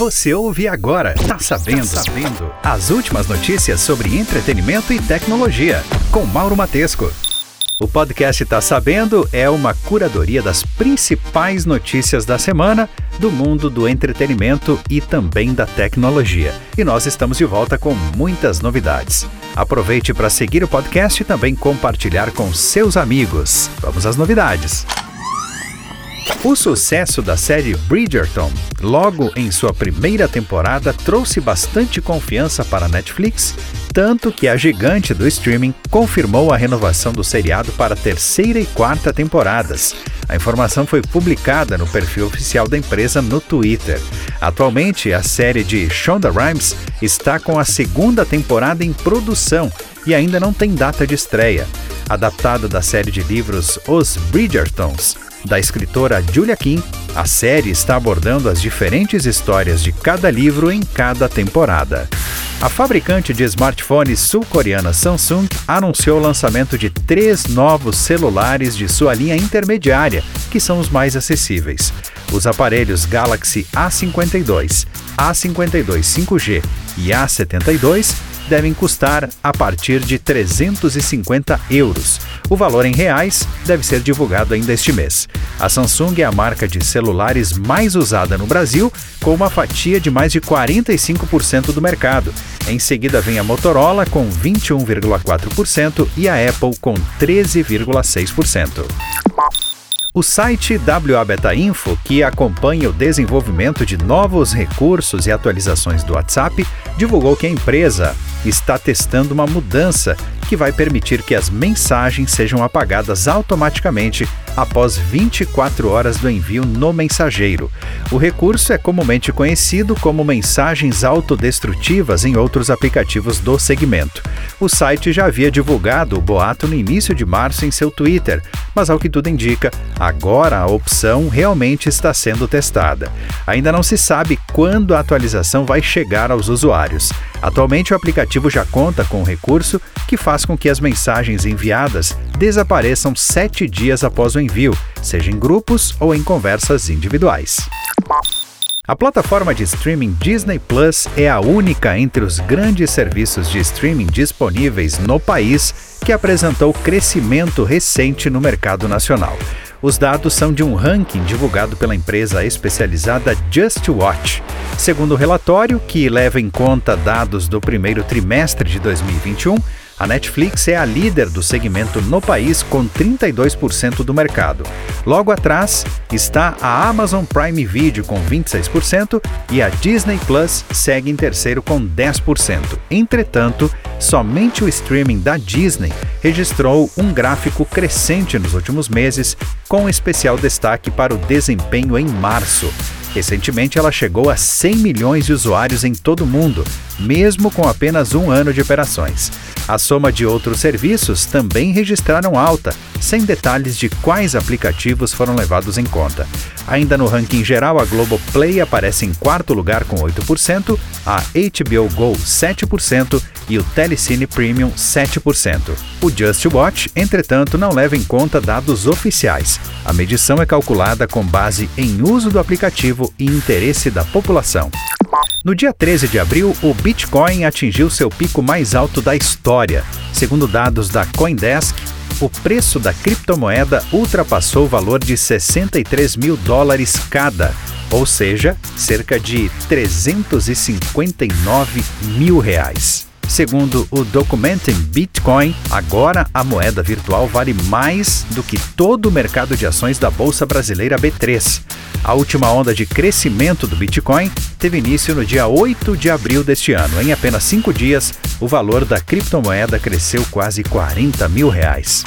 Você ouve agora, tá sabendo, tá sabendo. As últimas notícias sobre entretenimento e tecnologia, com Mauro Matesco. O podcast Tá Sabendo é uma curadoria das principais notícias da semana do mundo do entretenimento e também da tecnologia. E nós estamos de volta com muitas novidades. Aproveite para seguir o podcast e também compartilhar com seus amigos. Vamos às novidades. O sucesso da série Bridgerton, logo em sua primeira temporada, trouxe bastante confiança para a Netflix, tanto que a gigante do streaming confirmou a renovação do seriado para a terceira e quarta temporadas. A informação foi publicada no perfil oficial da empresa no Twitter. Atualmente, a série de Shonda Rhimes está com a segunda temporada em produção e ainda não tem data de estreia. Adaptado da série de livros Os Bridgertons, da escritora Julia Kim, a série está abordando as diferentes histórias de cada livro em cada temporada. A fabricante de smartphones sul-coreana Samsung anunciou o lançamento de três novos celulares de sua linha intermediária, que são os mais acessíveis. Os aparelhos Galaxy A52, A52 5G e A72 devem custar a partir de 350 euros. O valor em reais deve ser divulgado ainda este mês. A Samsung é a marca de celulares mais usada no Brasil, com uma fatia de mais de 45% do mercado. Em seguida vem a Motorola com 21,4% e a Apple com 13,6%. O site WA Beta Info, que acompanha o desenvolvimento de novos recursos e atualizações do WhatsApp, divulgou que a empresa está testando uma mudança que vai permitir que as mensagens sejam apagadas automaticamente após 24 horas do envio no mensageiro. O recurso é comumente conhecido como mensagens autodestrutivas em outros aplicativos do segmento. O site já havia divulgado o boato no início de março em seu Twitter, mas ao que tudo indica, agora a opção realmente está sendo testada. Ainda não se sabe quando a atualização vai chegar aos usuários. Atualmente, o aplicativo já conta com um recurso que faz com que as mensagens enviadas desapareçam sete dias após o envio, seja em grupos ou em conversas individuais. A plataforma de streaming Disney Plus é a única entre os grandes serviços de streaming disponíveis no país que apresentou crescimento recente no mercado nacional. Os dados são de um ranking divulgado pela empresa especializada Just Watch. Segundo o relatório, que leva em conta dados do primeiro trimestre de 2021, a Netflix é a líder do segmento no país com 32% do mercado. Logo atrás está a Amazon Prime Video com 26% e a Disney Plus segue em terceiro com 10%. Entretanto, somente o streaming da Disney registrou um gráfico crescente nos últimos meses, com especial destaque para o desempenho em março. Recentemente, ela chegou a 100 milhões de usuários em todo o mundo, mesmo com apenas um ano de operações. A soma de outros serviços também registraram alta, sem detalhes de quais aplicativos foram levados em conta. Ainda no ranking geral, a Globoplay aparece em quarto lugar com 8%, a HBO Go 7% e o Telecine Premium 7%. O Just Watch, entretanto, não leva em conta dados oficiais. A medição é calculada com base em uso do aplicativo e interesse da população. No dia 13 de abril, o Bitcoin atingiu seu pico mais alto da história. Segundo dados da Coindesk, o preço da criptomoeda ultrapassou o valor de 63 mil dólares cada, ou seja, cerca de 359 mil reais. Segundo o Documenting Bitcoin, agora a moeda virtual vale mais do que todo o mercado de ações da Bolsa Brasileira B3. A última onda de crescimento do Bitcoin teve início no dia 8 de abril deste ano. Em apenas cinco dias, o valor da criptomoeda cresceu quase 40 mil reais.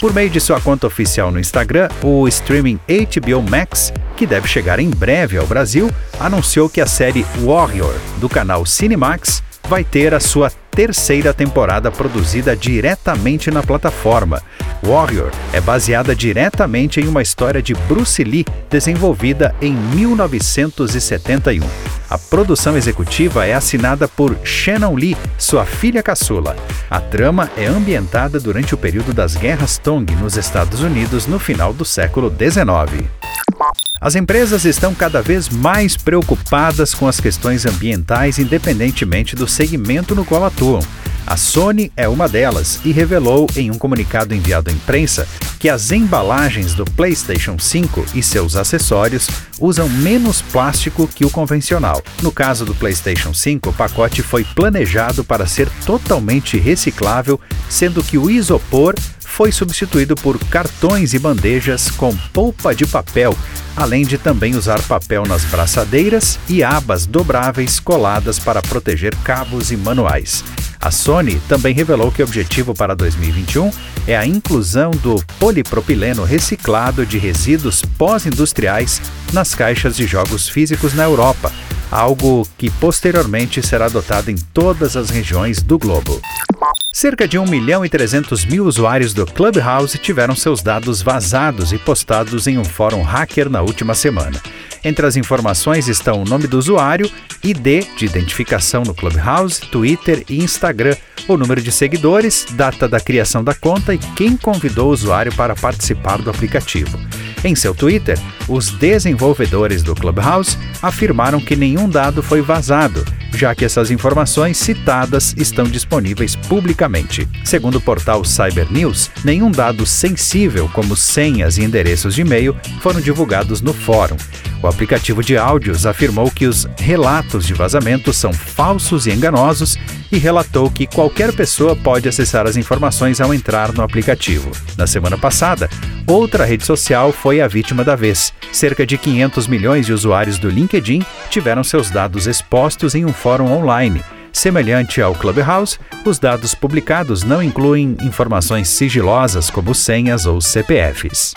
Por meio de sua conta oficial no Instagram, o streaming HBO Max, que deve chegar em breve ao Brasil, anunciou que a série Warrior, do canal Cinemax, vai ter a sua terceira temporada produzida diretamente na plataforma. Warrior é baseada diretamente em uma história de Bruce Lee desenvolvida em 1971. A produção executiva é assinada por Shannon Lee, sua filha caçula. A trama é ambientada durante o período das guerras Tong nos Estados Unidos no final do século XIX. As empresas estão cada vez mais preocupadas com as questões ambientais, independentemente do segmento no qual atuam. A Sony é uma delas e revelou em um comunicado enviado à imprensa que as embalagens do PlayStation 5 e seus acessórios usam menos plástico que o convencional. No caso do PlayStation 5, o pacote foi planejado para ser totalmente reciclável, sendo que o isopor foi substituído por cartões e bandejas com polpa de papel, além de também usar papel nas braçadeiras e abas dobráveis coladas para proteger cabos e manuais. A Sony também revelou que o objetivo para 2021 é a inclusão do polipropileno reciclado de resíduos pós-industriais nas caixas de jogos físicos na Europa, algo que posteriormente será adotado em todas as regiões do globo. Cerca de 1 milhão e 300 mil usuários do Clubhouse tiveram seus dados vazados e postados em um fórum hacker na última semana. Entre as informações estão o nome do usuário, ID de identificação no Clubhouse, Twitter e Instagram, o número de seguidores, data da criação da conta e quem convidou o usuário para participar do aplicativo. Em seu Twitter, os desenvolvedores do Clubhouse afirmaram que nenhum dado foi vazado, já que essas informações citadas estão disponíveis publicamente. Segundo o portal Cyber News, nenhum dado sensível, como senhas e endereços de e-mail, foram divulgados no fórum. O aplicativo de áudios afirmou que os relatos de vazamento são falsos e enganosos e relatou que qualquer pessoa pode acessar as informações ao entrar no aplicativo. Na semana passada, outra rede social foi a vítima da vez. Cerca de 500 milhões de usuários do LinkedIn tiveram seus dados expostos em um fórum online. Semelhante ao Clubhouse, os dados publicados não incluem informações sigilosas como senhas ou CPFs.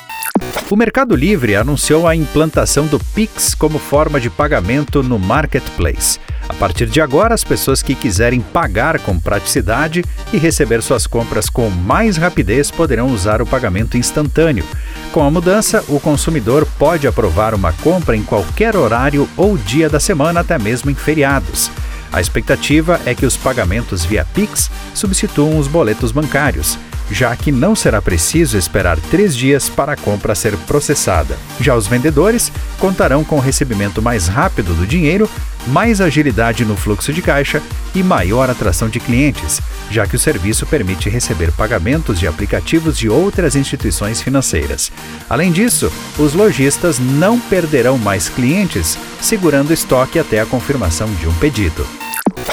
O Mercado Livre anunciou a implantação do Pix como forma de pagamento no Marketplace. A partir de agora, as pessoas que quiserem pagar com praticidade e receber suas compras com mais rapidez poderão usar o pagamento instantâneo. Com a mudança, o consumidor pode aprovar uma compra em qualquer horário ou dia da semana, até mesmo em feriados. A expectativa é que os pagamentos via Pix substituam os boletos bancários já que não será preciso esperar três dias para a compra ser processada. Já os vendedores contarão com o recebimento mais rápido do dinheiro, mais agilidade no fluxo de caixa e maior atração de clientes, já que o serviço permite receber pagamentos de aplicativos de outras instituições financeiras. Além disso, os lojistas não perderão mais clientes segurando estoque até a confirmação de um pedido.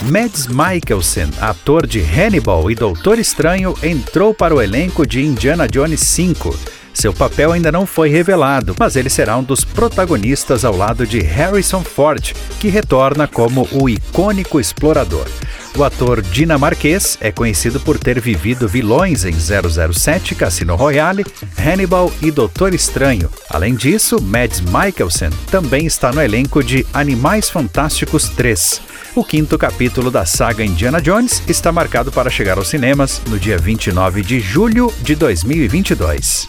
Mads Mikkelsen, ator de Hannibal e Doutor Estranho, entrou para o elenco de Indiana Jones 5. Seu papel ainda não foi revelado, mas ele será um dos protagonistas ao lado de Harrison Ford, que retorna como o icônico explorador. O ator dinamarquês é conhecido por ter vivido vilões em 007, Cassino Royale, Hannibal e Doutor Estranho. Além disso, Mads Mikkelsen também está no elenco de Animais Fantásticos 3. O quinto capítulo da saga Indiana Jones está marcado para chegar aos cinemas no dia 29 de julho de 2022.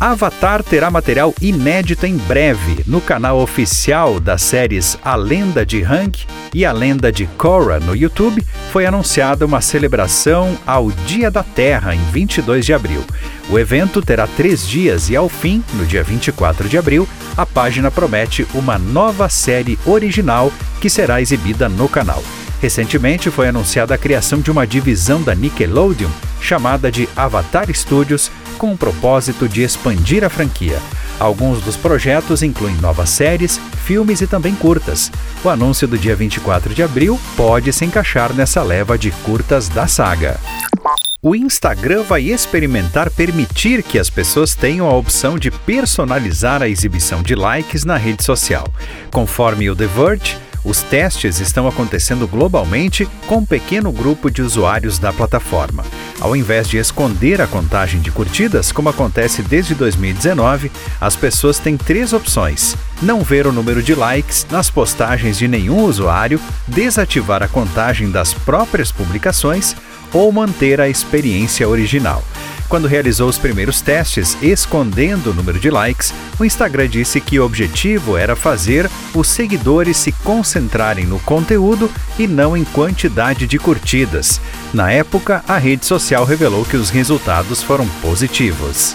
Avatar terá material inédito em breve no canal oficial das séries A Lenda de Hank e A Lenda de Korra no YouTube. Foi anunciada uma celebração ao Dia da Terra em 22 de abril. O evento terá três dias e, ao fim, no dia 24 de abril, a página promete uma nova série original que será exibida no canal. Recentemente foi anunciada a criação de uma divisão da Nickelodeon chamada de Avatar Studios, com o propósito de expandir a franquia. Alguns dos projetos incluem novas séries, filmes e também curtas. O anúncio do dia 24 de abril pode se encaixar nessa leva de curtas da saga. O Instagram vai experimentar permitir que as pessoas tenham a opção de personalizar a exibição de likes na rede social. Conforme o The Verge, os testes estão acontecendo globalmente com um pequeno grupo de usuários da plataforma. Ao invés de esconder a contagem de curtidas, como acontece desde 2019, as pessoas têm três opções: não ver o número de likes nas postagens de nenhum usuário, desativar a contagem das próprias publicações ou manter a experiência original. Quando realizou os primeiros testes escondendo o número de likes, o Instagram disse que o objetivo era fazer os seguidores se concentrarem no conteúdo e não em quantidade de curtidas. Na época, a rede social revelou que os resultados foram positivos.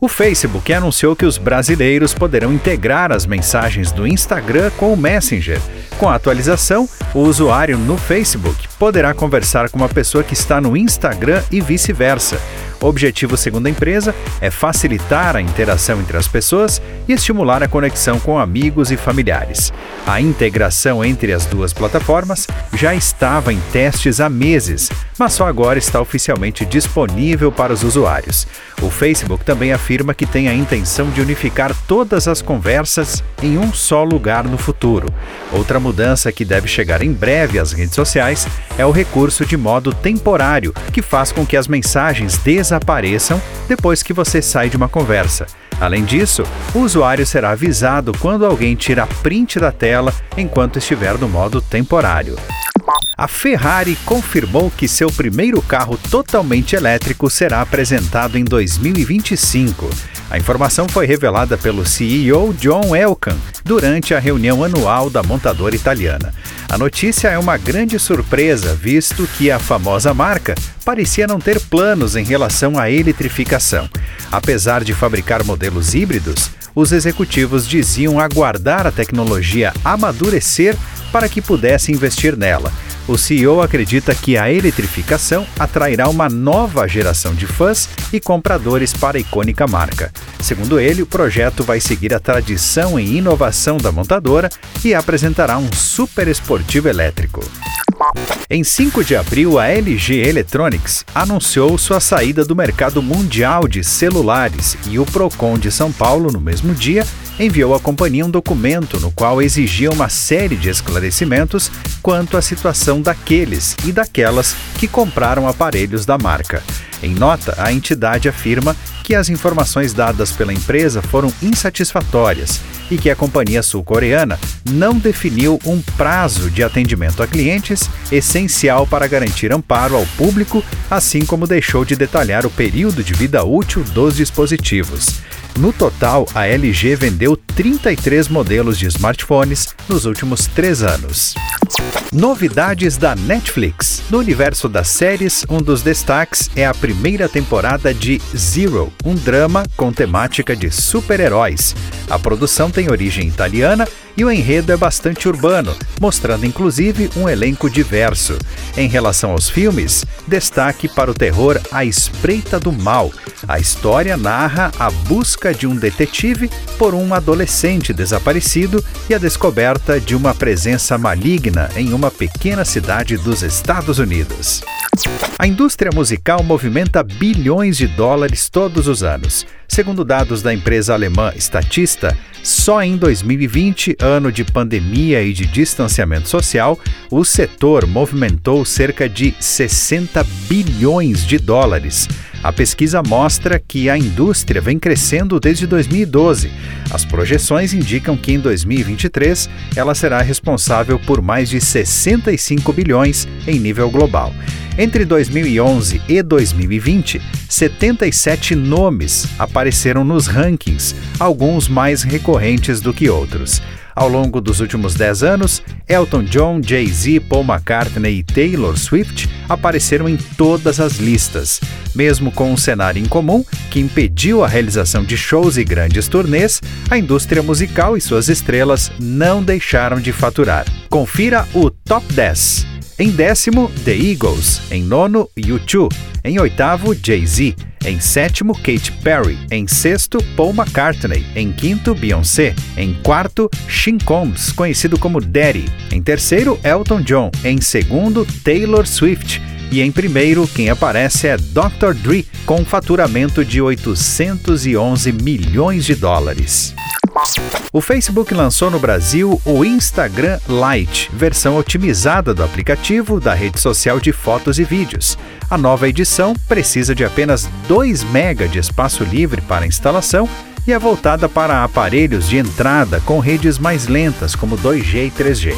O Facebook anunciou que os brasileiros poderão integrar as mensagens do Instagram com o Messenger. Com a atualização, o usuário no Facebook poderá conversar com uma pessoa que está no Instagram e vice-versa. O objetivo, segundo a empresa, é facilitar a interação entre as pessoas e estimular a conexão com amigos e familiares. A integração entre as duas plataformas já estava em testes há meses, mas só agora está oficialmente disponível para os usuários. O Facebook também afirma que tem a intenção de unificar todas as conversas em um só lugar no futuro. Outra mudança que deve chegar em breve às redes sociais é o recurso de modo temporário, que faz com que as mensagens desapareçam depois que você sai de uma conversa. Além disso, o usuário será avisado quando alguém tira print da tela enquanto estiver no modo temporário. A Ferrari confirmou que seu primeiro carro totalmente elétrico será apresentado em 2025. A informação foi revelada pelo CEO John Elkann durante a reunião anual da montadora italiana. A notícia é uma grande surpresa, visto que a famosa marca parecia não ter planos em relação à eletrificação. Apesar de fabricar modelos híbridos, os executivos diziam aguardar a tecnologia amadurecer para que pudesse investir nela. O CEO acredita que a eletrificação atrairá uma nova geração de fãs e compradores para a icônica marca. Segundo ele, o projeto vai seguir a tradição e inovação da montadora e apresentará um super esportivo elétrico. Em 5 de abril, a LG Electronics anunciou sua saída do mercado mundial de celulares e o Procon de São Paulo, no mesmo dia, enviou à companhia um documento no qual exigia uma série de esclarecimentos quanto à situação daqueles e daquelas que compraram aparelhos da marca. Em nota, a entidade afirma que as informações dadas pela empresa foram insatisfatórias e que a companhia sul-coreana não definiu um prazo de atendimento a clientes essencial para garantir amparo ao público, assim como deixou de detalhar o período de vida útil dos dispositivos. No total, a LG vendeu 33 modelos de smartphones nos últimos três anos. Novidades da Netflix. No universo das séries, um dos destaques é a primeira temporada de Zero, um drama com temática de super-heróis. A produção tem origem italiana e o enredo é bastante urbano, mostrando inclusive um elenco diverso. Em relação aos filmes, destaque para o terror A Espreita do Mal. A história narra a busca de um detetive por um adolescente desaparecido e a descoberta de uma presença maligna em uma pequena cidade dos Estados Unidos. A indústria musical movimenta bilhões de dólares todos os anos. Segundo dados da empresa alemã Statista, só em 2020, ano de pandemia e de distanciamento social, o setor movimentou cerca de 60 bilhões de dólares. A pesquisa mostra que a indústria vem crescendo desde 2012. As projeções indicam que em 2023 ela será responsável por mais de 65 bilhões em nível global. Entre 2011 e 2020, 77 nomes apareceram nos rankings, alguns mais recorrentes do que outros. Ao longo dos últimos 10 anos, Elton John, Jay-Z, Paul McCartney e Taylor Swift apareceram em todas as listas. Mesmo com um cenário incomum que impediu a realização de shows e grandes turnês, a indústria musical e suas estrelas não deixaram de faturar. Confira o Top 10. Em décimo, The Eagles. Em nono, U2. Em oitavo, Jay-Z. Em sétimo, Katy Perry. Em sexto, Paul McCartney. Em quinto, Beyoncé. Em quarto, Sean Combs, conhecido como Daddy. Em terceiro, Elton John. Em segundo, Taylor Swift. E em primeiro, quem aparece é Dr. Dre, com faturamento de 811 milhões de dólares. O Facebook lançou no Brasil o Instagram Lite, versão otimizada do aplicativo da rede social de fotos e vídeos. A nova edição precisa de apenas 2 MB de espaço livre para instalação e é voltada para aparelhos de entrada com redes mais lentas, como 2G e 3G.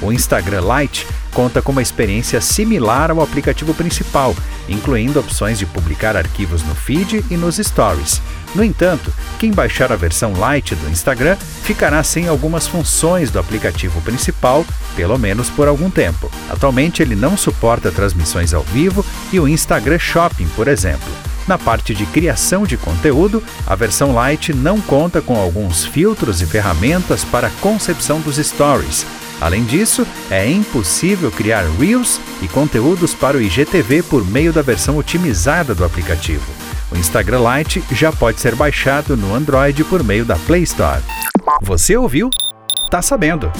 O Instagram Lite conta com uma experiência similar ao aplicativo principal, incluindo opções de publicar arquivos no feed e nos stories. No entanto, quem baixar a versão Lite do Instagram ficará sem algumas funções do aplicativo principal, pelo menos por algum tempo. Atualmente ele não suporta transmissões ao vivo e o Instagram Shopping, por exemplo. Na parte de criação de conteúdo, a versão Lite não conta com alguns filtros e ferramentas para a concepção dos stories. Além disso, é impossível criar Reels e conteúdos para o IGTV por meio da versão otimizada do aplicativo. O Instagram Lite já pode ser baixado no Android por meio da Play Store. Você ouviu? Tá sabendo!